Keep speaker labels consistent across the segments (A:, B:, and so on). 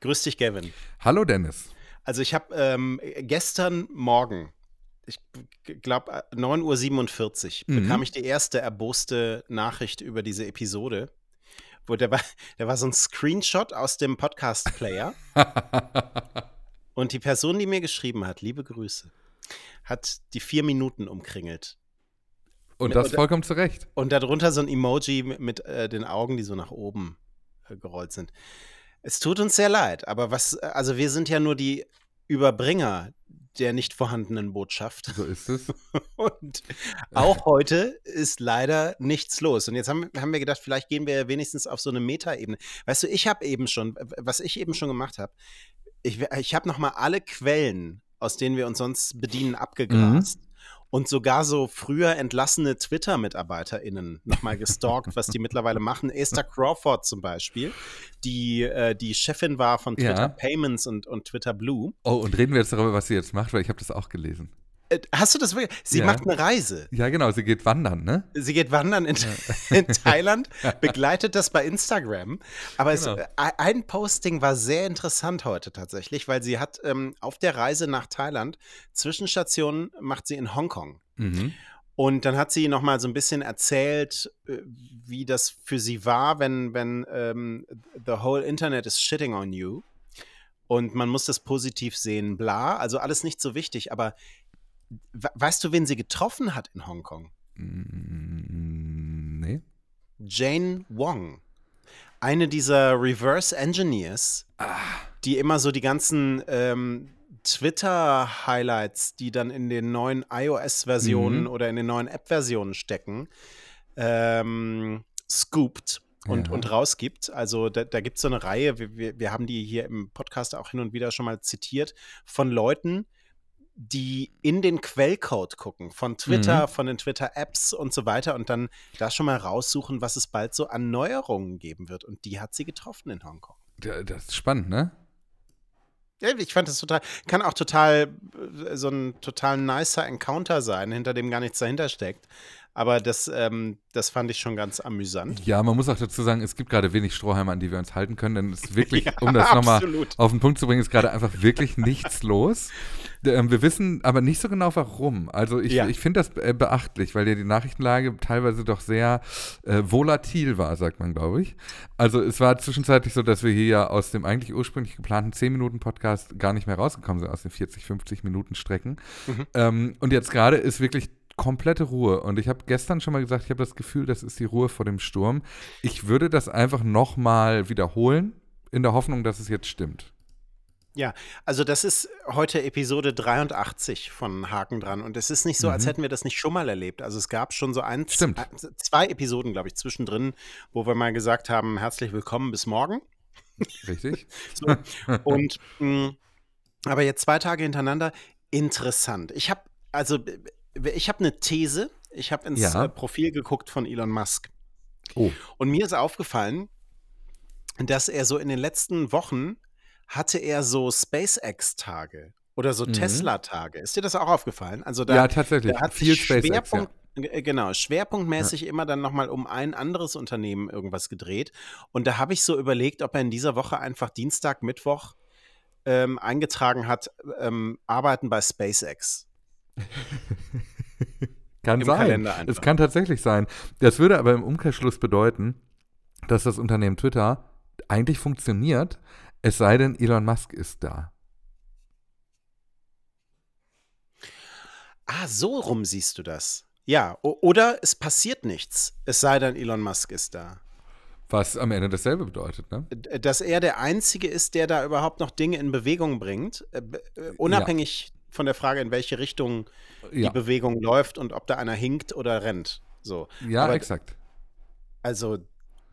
A: Grüß dich, Gavin.
B: Hallo, Dennis.
A: Also ich habe ähm, gestern Morgen, ich glaube 9.47 Uhr,
B: Mhm.
A: bekam ich die erste erboste Nachricht über diese Episode. Wo der war, der war so ein Screenshot aus dem Podcast-Player. Und die Person, die mir geschrieben hat, liebe Grüße, hat die vier Minuten umkringelt.
B: Und das
A: und-
B: vollkommen zu Recht.
A: Und darunter so ein Emoji mit, mit äh, den Augen, die so nach oben äh, gerollt sind. Es tut uns sehr leid, aber was, also wir sind ja nur die Überbringer der nicht vorhandenen Botschaft.
B: So ist es.
A: Und auch heute ist leider nichts los. Und jetzt haben, haben wir gedacht, vielleicht gehen wir ja wenigstens auf so eine Metaebene. Weißt du, ich habe eben schon, was ich eben schon gemacht habe, ich, ich habe nochmal alle Quellen, aus denen wir uns sonst bedienen, abgegrast. Und sogar so früher entlassene Twitter-MitarbeiterInnen nochmal gestalkt, was die mittlerweile machen. Esther Crawford zum Beispiel, die äh, die Chefin war von Twitter
B: Ja.
A: Payments und, und Twitter Blue.
B: Oh, und reden wir jetzt darüber, was sie jetzt macht, weil ich habe das auch gelesen.
A: Äh, hast du das wirklich? Sie
B: Ja.
A: macht eine Reise.
B: Ja, genau, sie geht wandern, ne?
A: Sie geht wandern in, in Thailand, begleitet das bei Instagram. Aber es,
B: Genau.
A: äh, ein Posting war sehr interessant heute tatsächlich, weil sie hat ähm, auf der Reise nach Thailand Zwischenstationen macht sie in Hongkong.
B: Mhm.
A: Und dann hat sie noch mal so ein bisschen erzählt, äh, wie das für sie war, wenn, wenn ähm, the whole Internet is shitting on you. Und man muss das positiv sehen, bla. Also alles nicht so wichtig. Aber weißt du, wen sie getroffen hat in Hongkong?
B: Mm, Nee.
A: Jane Wong. Eine dieser Reverse Engineers, die immer so die ganzen ähm, Twitter-Highlights, die dann in den neuen iOS-Versionen
B: Mhm.
A: oder in den neuen App-Versionen stecken, ähm, scoopt und,
B: Ja.
A: und rausgibt. Also da, da gibt es so eine Reihe, wir, wir, wir haben die hier im Podcast auch hin und wieder schon mal zitiert, von Leuten, die in den Quellcode gucken, von Twitter,
B: Mhm.
A: von den Twitter-Apps und so weiter und dann da schon mal raussuchen, was es bald so an Neuerungen geben wird. Und die hat sie getroffen in Hongkong.
B: Da- Das ist spannend, ne?
A: Ja, ich fand das total, kann auch total äh, so ein total nicer Encounter sein, hinter dem gar nichts dahinter steckt. Aber das, ähm, das fand ich schon ganz amüsant.
B: Ja, man muss auch dazu sagen, es gibt gerade wenig Strohhalme, an die wir uns halten können, denn es ist wirklich,
A: Ja,
B: um das nochmal auf den Punkt zu bringen, ist gerade einfach wirklich nichts los. Ähm, Wir wissen aber nicht so genau, warum. Also ich,
A: Ja.
B: ich finde das äh, beachtlich, weil ja die Nachrichtenlage teilweise doch sehr äh, volatil war, sagt man, glaube ich. Also es war zwischenzeitlich so, dass wir hier ja aus dem eigentlich ursprünglich geplanten 10-Minuten-Podcast gar nicht mehr rausgekommen sind, aus den 40, 50 Minuten Strecken.
A: Mhm.
B: Ähm, und jetzt gerade ist wirklich komplette Ruhe. Und ich habe gestern schon mal gesagt, ich habe das Gefühl, das ist die Ruhe vor dem Sturm. Ich würde das einfach nochmal wiederholen, in der Hoffnung, dass es jetzt stimmt.
A: Ja, also das ist heute Episode 83 von Haken dran. Und es ist nicht so, als
B: Mhm.
A: hätten wir das nicht schon mal erlebt. Also es gab schon so ein,
B: Stimmt.
A: z- zwei Episoden, glaube ich, zwischendrin, wo wir mal gesagt haben, herzlich willkommen bis morgen.
B: Richtig?
A: So. Und mh, aber jetzt zwei Tage hintereinander, interessant. Ich habe, also ich habe eine These. Ich habe ins
B: Ja.
A: äh, Profil geguckt von Elon Musk.
B: Oh.
A: Und mir ist aufgefallen, dass er so in den letzten Wochen hatte er so SpaceX-Tage oder so
B: Mhm.
A: Tesla-Tage. Ist dir das auch aufgefallen? Also da,
B: ja, tatsächlich.
A: da hat
B: Viel SpaceX, ja.
A: Äh, genau, schwerpunktmäßig immer dann nochmal um ein anderes Unternehmen irgendwas gedreht. Und da habe ich so überlegt, ob er in dieser Woche einfach Dienstag, Mittwoch ähm, eingetragen hat, ähm, Arbeiten bei SpaceX.
B: Kann sein. Es kann tatsächlich sein. Das würde aber im Umkehrschluss bedeuten, dass das Unternehmen Twitter eigentlich funktioniert, es sei denn, Elon Musk ist da.
A: Ah, so rum siehst du das. Ja, oder es passiert nichts, es sei denn, Elon Musk ist da.
B: Was am Ende dasselbe bedeutet, ne?
A: Dass er der Einzige ist, der da überhaupt noch Dinge in Bewegung bringt, äh, äh, unabhängig von der Frage, in welche Richtung die
B: Ja,
A: Bewegung läuft und ob da einer hinkt oder rennt. So.
B: ja
A: aber-
B: exakt.
A: Also,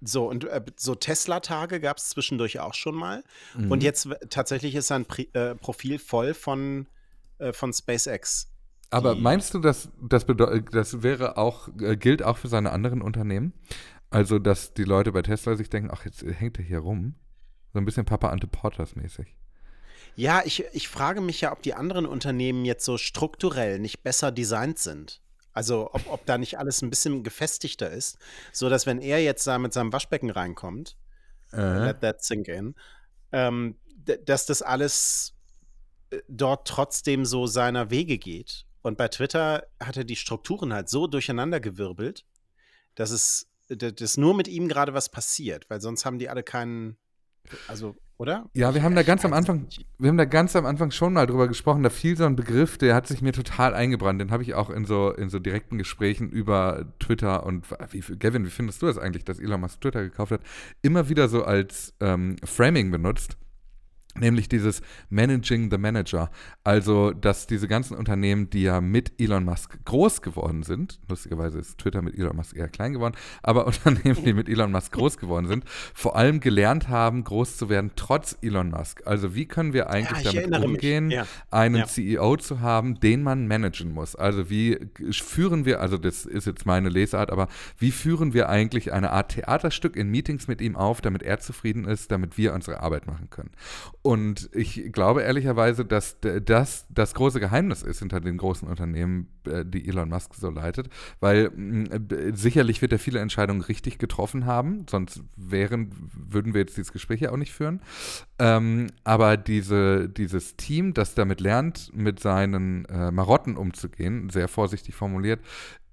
A: so, und äh, so Tesla-Tage gab es zwischendurch auch schon mal.
B: Mhm.
A: Und jetzt tatsächlich ist sein Pri äh, Profil voll von, äh, von SpaceX.
B: Aber
A: die-
B: meinst du, dass das, das wäre auch, äh, gilt auch für seine anderen Unternehmen? Also, dass die Leute bei Tesla sich denken, ach, jetzt hängt er hier rum. So ein bisschen Papa Ante Porters mäßig.
A: Ja, ich, ich frage mich ja, ob die anderen Unternehmen jetzt so strukturell nicht besser designt sind. Also ob, ob da nicht alles ein bisschen gefestigter ist, so dass wenn er jetzt da mit seinem Waschbecken reinkommt,
B: Äh,
A: let that sink in, ähm, dass das alles äh, dort trotzdem so seiner Wege geht. Und bei Twitter hat er die Strukturen halt so durcheinandergewirbelt, dass es dass nur mit ihm gerade was passiert, weil sonst haben die alle keinen, also oder?
B: Ja, wir haben da ganz am Anfang, wir haben da ganz am Anfang schon mal drüber gesprochen. Da fiel so ein Begriff, der hat sich mir total eingebrannt. Den habe ich auch in so in so direkten Gesprächen über Twitter und wie, Gavin, wie findest du das eigentlich, dass Elon Musk Twitter gekauft hat? Immer wieder so als ähm, Framing benutzt nämlich dieses Managing the Manager. Also, dass diese ganzen Unternehmen, die ja mit Elon Musk groß geworden sind, lustigerweise ist Twitter mit Elon Musk eher klein geworden, aber Unternehmen, die mit Elon Musk groß geworden sind, vor allem gelernt haben, groß zu werden, trotz Elon Musk. Also, wie können wir eigentlich ja, damit umgehen, ja. einen ja. CEO zu haben, den man managen muss? Also, wie führen wir, also das ist jetzt meine Lesart, aber wie führen wir eigentlich eine Art Theaterstück in Meetings mit ihm auf, damit er zufrieden ist, damit wir unsere Arbeit machen können? Und ich glaube ehrlicherweise, dass das das große Geheimnis ist hinter den großen Unternehmen, äh, die Elon Musk so leitet, weil mm, sicherlich wird er viele Entscheidungen richtig getroffen haben, sonst wären, würden wir jetzt dieses Gespräch ja auch nicht führen. Ähm, aber diese, dieses Team, das damit lernt, mit seinen äh, Marotten umzugehen, sehr vorsichtig formuliert,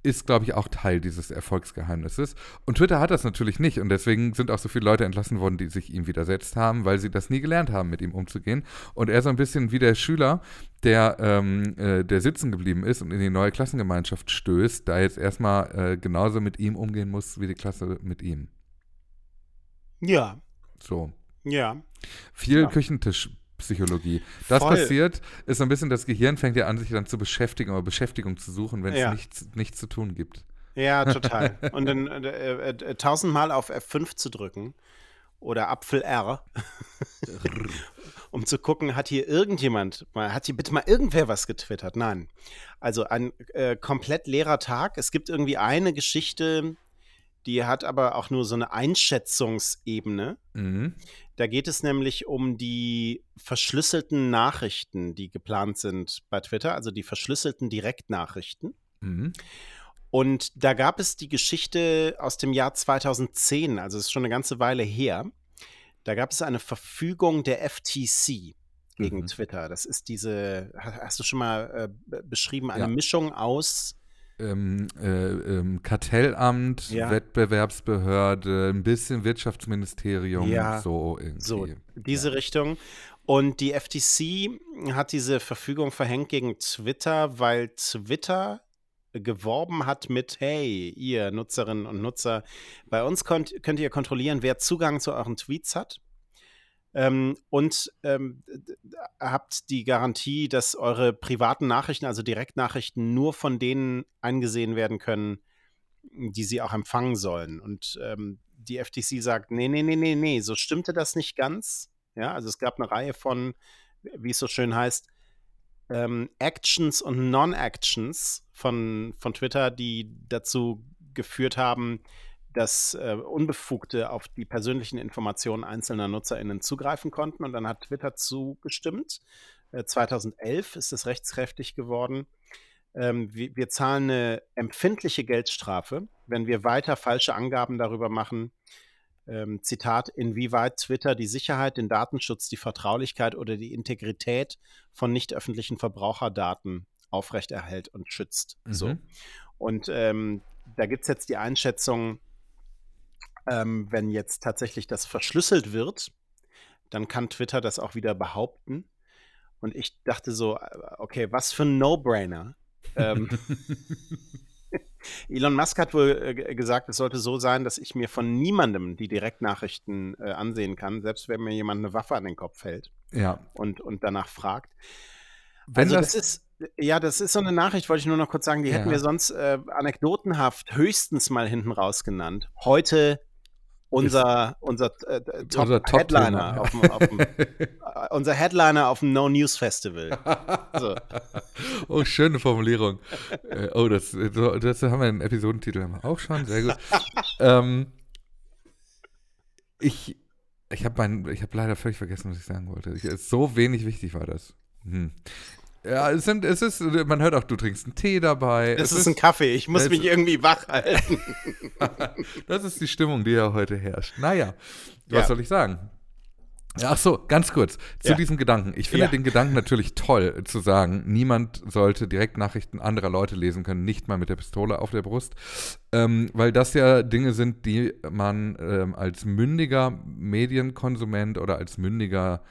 B: ist, glaube ich, auch Teil dieses Erfolgsgeheimnisses. Und Twitter hat das natürlich nicht. Und deswegen sind auch so viele Leute entlassen worden, die sich ihm widersetzt haben, weil sie das nie gelernt haben, mit ihm umzugehen. Und er so ein bisschen wie der Schüler, der, ähm, äh, der sitzen geblieben ist und in die neue Klassengemeinschaft stößt, da jetzt erstmal äh, genauso mit ihm umgehen muss, wie die Klasse mit ihm.
A: Ja.
B: So.
A: Ja.
B: Viel ja. Küchentisch Psychologie. Das Voll. passiert, ist so ein bisschen, das Gehirn fängt ja an, sich dann zu beschäftigen oder Beschäftigung zu suchen, wenn ja. es nichts, nichts zu tun gibt.
A: Ja, total. Und dann äh, äh, äh, tausendmal auf F5 zu drücken oder Apfel R, um zu gucken, hat hier irgendjemand mal, hat hier bitte mal irgendwer was getwittert? Nein. Also ein äh, komplett leerer Tag. Es gibt irgendwie eine Geschichte, die hat aber auch nur so eine Einschätzungsebene. Mhm. Da geht es nämlich um die verschlüsselten Nachrichten, die geplant sind bei Twitter, also die verschlüsselten Direktnachrichten. Mhm. Und da gab es die Geschichte aus dem Jahr 2010, also es ist schon eine ganze Weile her. Da gab es eine Verfügung der FTC gegen mhm. Twitter. Das ist diese, hast du schon mal äh, beschrieben, eine ja. Mischung aus
B: ähm, äh, ähm, Kartellamt, ja. Wettbewerbsbehörde, ein bisschen Wirtschaftsministerium, ja, so irgendwie.
A: So, diese ja. Richtung. Und die FTC hat diese Verfügung verhängt gegen Twitter, weil Twitter geworben hat mit, hey, ihr Nutzerinnen und Nutzer, bei uns könnt, könnt ihr kontrollieren, wer Zugang zu euren Tweets hat. Ähm, und ähm, habt die Garantie, dass eure privaten Nachrichten, also Direktnachrichten, nur von denen eingesehen werden können, die sie auch empfangen sollen. Und ähm, die FTC sagt, nee, nee, nee, nee, nee, so stimmte das nicht ganz. Ja, also es gab eine Reihe von, wie es so schön heißt, ähm, Actions und Non-Actions von, von Twitter, die dazu geführt haben, dass äh, Unbefugte auf die persönlichen Informationen einzelner NutzerInnen zugreifen konnten. Und dann hat Twitter zugestimmt. Äh, 2011 ist es rechtskräftig geworden. Ähm, wir, wir, zahlen eine empfindliche Geldstrafe, wenn wir weiter falsche Angaben darüber machen, ähm, Zitat, inwieweit Twitter die Sicherheit, den Datenschutz, die Vertraulichkeit oder die Integrität von nicht öffentlichen Verbraucherdaten aufrechterhält und schützt. Mhm. So. Und ähm, da gibt es jetzt die Einschätzung, ähm, wenn jetzt tatsächlich das verschlüsselt wird, dann kann Twitter das auch wieder behaupten. Und ich dachte so, äh, okay, was für ein No-Brainer. ähm, Elon Musk hat wohl äh, gesagt, es sollte so sein, dass ich mir von niemandem die Direktnachrichten äh, ansehen kann, selbst wenn mir jemand eine Waffe an den Kopf hält
B: ja.
A: und, und danach fragt.
B: Wenn also das, das ist,
A: ja, das ist so eine Nachricht, wollte ich nur noch kurz sagen, die ja. hätten wir sonst äh, anekdotenhaft höchstens mal hinten raus genannt. Heute unser, unser, äh, Top unser Top Headliner auf dem, auf dem, äh, unser Headliner auf dem No News Festival. So.
B: oh, schöne Formulierung. Äh, oh, das, das haben wir einen Episodentitel auch schon, sehr gut. ähm, ich ich habe hab leider völlig vergessen, was ich sagen wollte. Ich, so wenig wichtig war das. Hm. Ja, es, sind, es ist, man hört auch, du trinkst einen Tee dabei.
A: Es, es ist, ein Kaffee, ich muss mich irgendwie wach halten.
B: das ist die Stimmung, die ja heute herrscht. Naja, was ja. soll ich sagen? Ach so, ganz kurz zu
A: Ja.
B: diesem Gedanken. Ich finde
A: Ja.
B: den Gedanken natürlich toll, zu sagen, niemand sollte Direktnachrichten anderer Leute lesen können, nicht mal mit der Pistole auf der Brust, ähm, weil das ja Dinge sind, die man ähm, als mündiger Medienkonsument oder als mündiger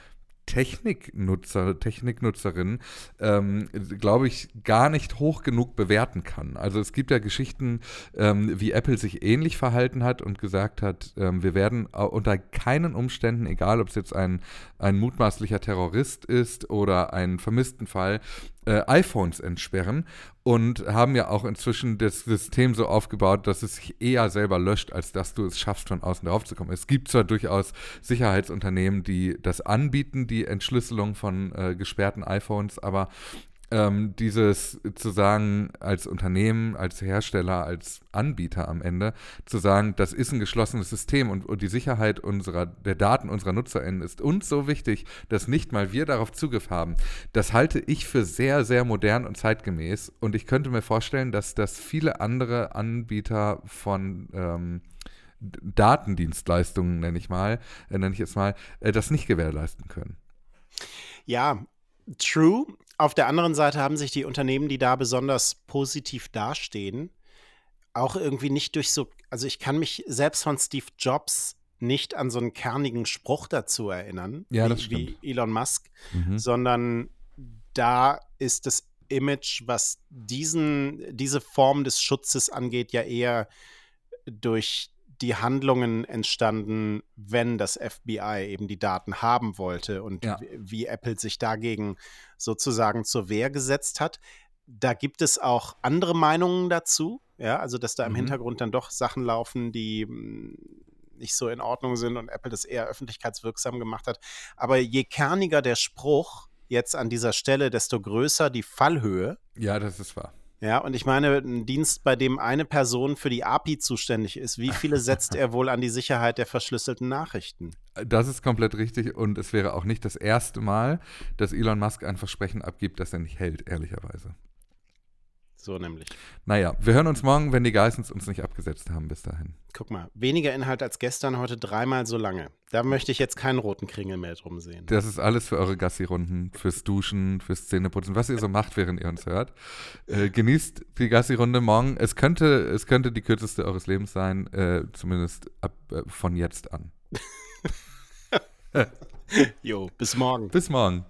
B: Techniknutzer, Techniknutzerin, ähm, glaube ich, gar nicht hoch genug bewerten kann. Also es gibt ja Geschichten, ähm, wie Apple sich ähnlich verhalten hat und gesagt hat, ähm, wir werden unter keinen Umständen, egal ob es jetzt ein, ein mutmaßlicher Terrorist ist oder ein vermissten Fall, äh, iPhones entsperren und haben ja auch inzwischen das System so aufgebaut, dass es sich eher selber löscht, als dass du es schaffst, von außen drauf zu kommen. Es gibt zwar durchaus Sicherheitsunternehmen, die das anbieten, die Entschlüsselung von äh, gesperrten iPhones, aber ähm, dieses zu sagen, als Unternehmen, als Hersteller, als Anbieter am Ende, zu sagen, das ist ein geschlossenes System und, und die Sicherheit unserer, der Daten unserer NutzerInnen ist uns so wichtig, dass nicht mal wir darauf Zugriff haben, das halte ich für sehr, sehr modern und zeitgemäß. Und ich könnte mir vorstellen, dass das viele andere Anbieter von ähm, Datendienstleistungen, nenne ich mal, äh, nenne ich jetzt mal, äh, das nicht gewährleisten können.
A: Ja, true. Auf der anderen Seite haben sich die Unternehmen, die da besonders positiv dastehen, auch irgendwie nicht durch so, also ich kann mich selbst von Steve Jobs nicht an so einen kernigen Spruch dazu erinnern,
B: Ja,
A: wie, wie Elon Musk,
B: Mhm.
A: sondern da ist das Image, was diesen, diese Form des Schutzes angeht, ja eher durch die Handlungen entstanden, wenn das FBI eben die Daten haben wollte und
B: Ja.
A: wie, Apple sich dagegen sozusagen zur Wehr gesetzt hat. Da gibt es auch andere Meinungen dazu, ja, also dass da im
B: Mhm.
A: Hintergrund dann doch Sachen laufen, die mh, nicht so in Ordnung sind und Apple das eher öffentlichkeitswirksam gemacht hat. Aber je kerniger der Spruch jetzt an dieser Stelle, desto größer die Fallhöhe.
B: Ja, das ist wahr.
A: Ja, und ich meine, ein Dienst, bei dem eine Person für die API zuständig ist, wie viele setzt er wohl an die Sicherheit der verschlüsselten Nachrichten?
B: Das ist komplett richtig und es wäre auch nicht das erste Mal, dass Elon Musk ein Versprechen abgibt, das er nicht hält, ehrlicherweise.
A: So nämlich.
B: Naja, wir hören uns morgen, wenn die Geissens uns nicht abgesetzt haben bis dahin.
A: Guck mal, weniger Inhalt als gestern, heute dreimal so lange. Da möchte ich jetzt keinen roten Kringel mehr drum sehen.
B: Das ist alles für eure Gassi-Runden, fürs Duschen, fürs Zähneputzen, was ihr so macht, während ihr uns hört. Äh, genießt die Gassi-Runde morgen. Es könnte, es könnte die kürzeste eures Lebens sein, äh, zumindest ab, äh, von jetzt an.
A: Jo, bis morgen.
B: Bis morgen.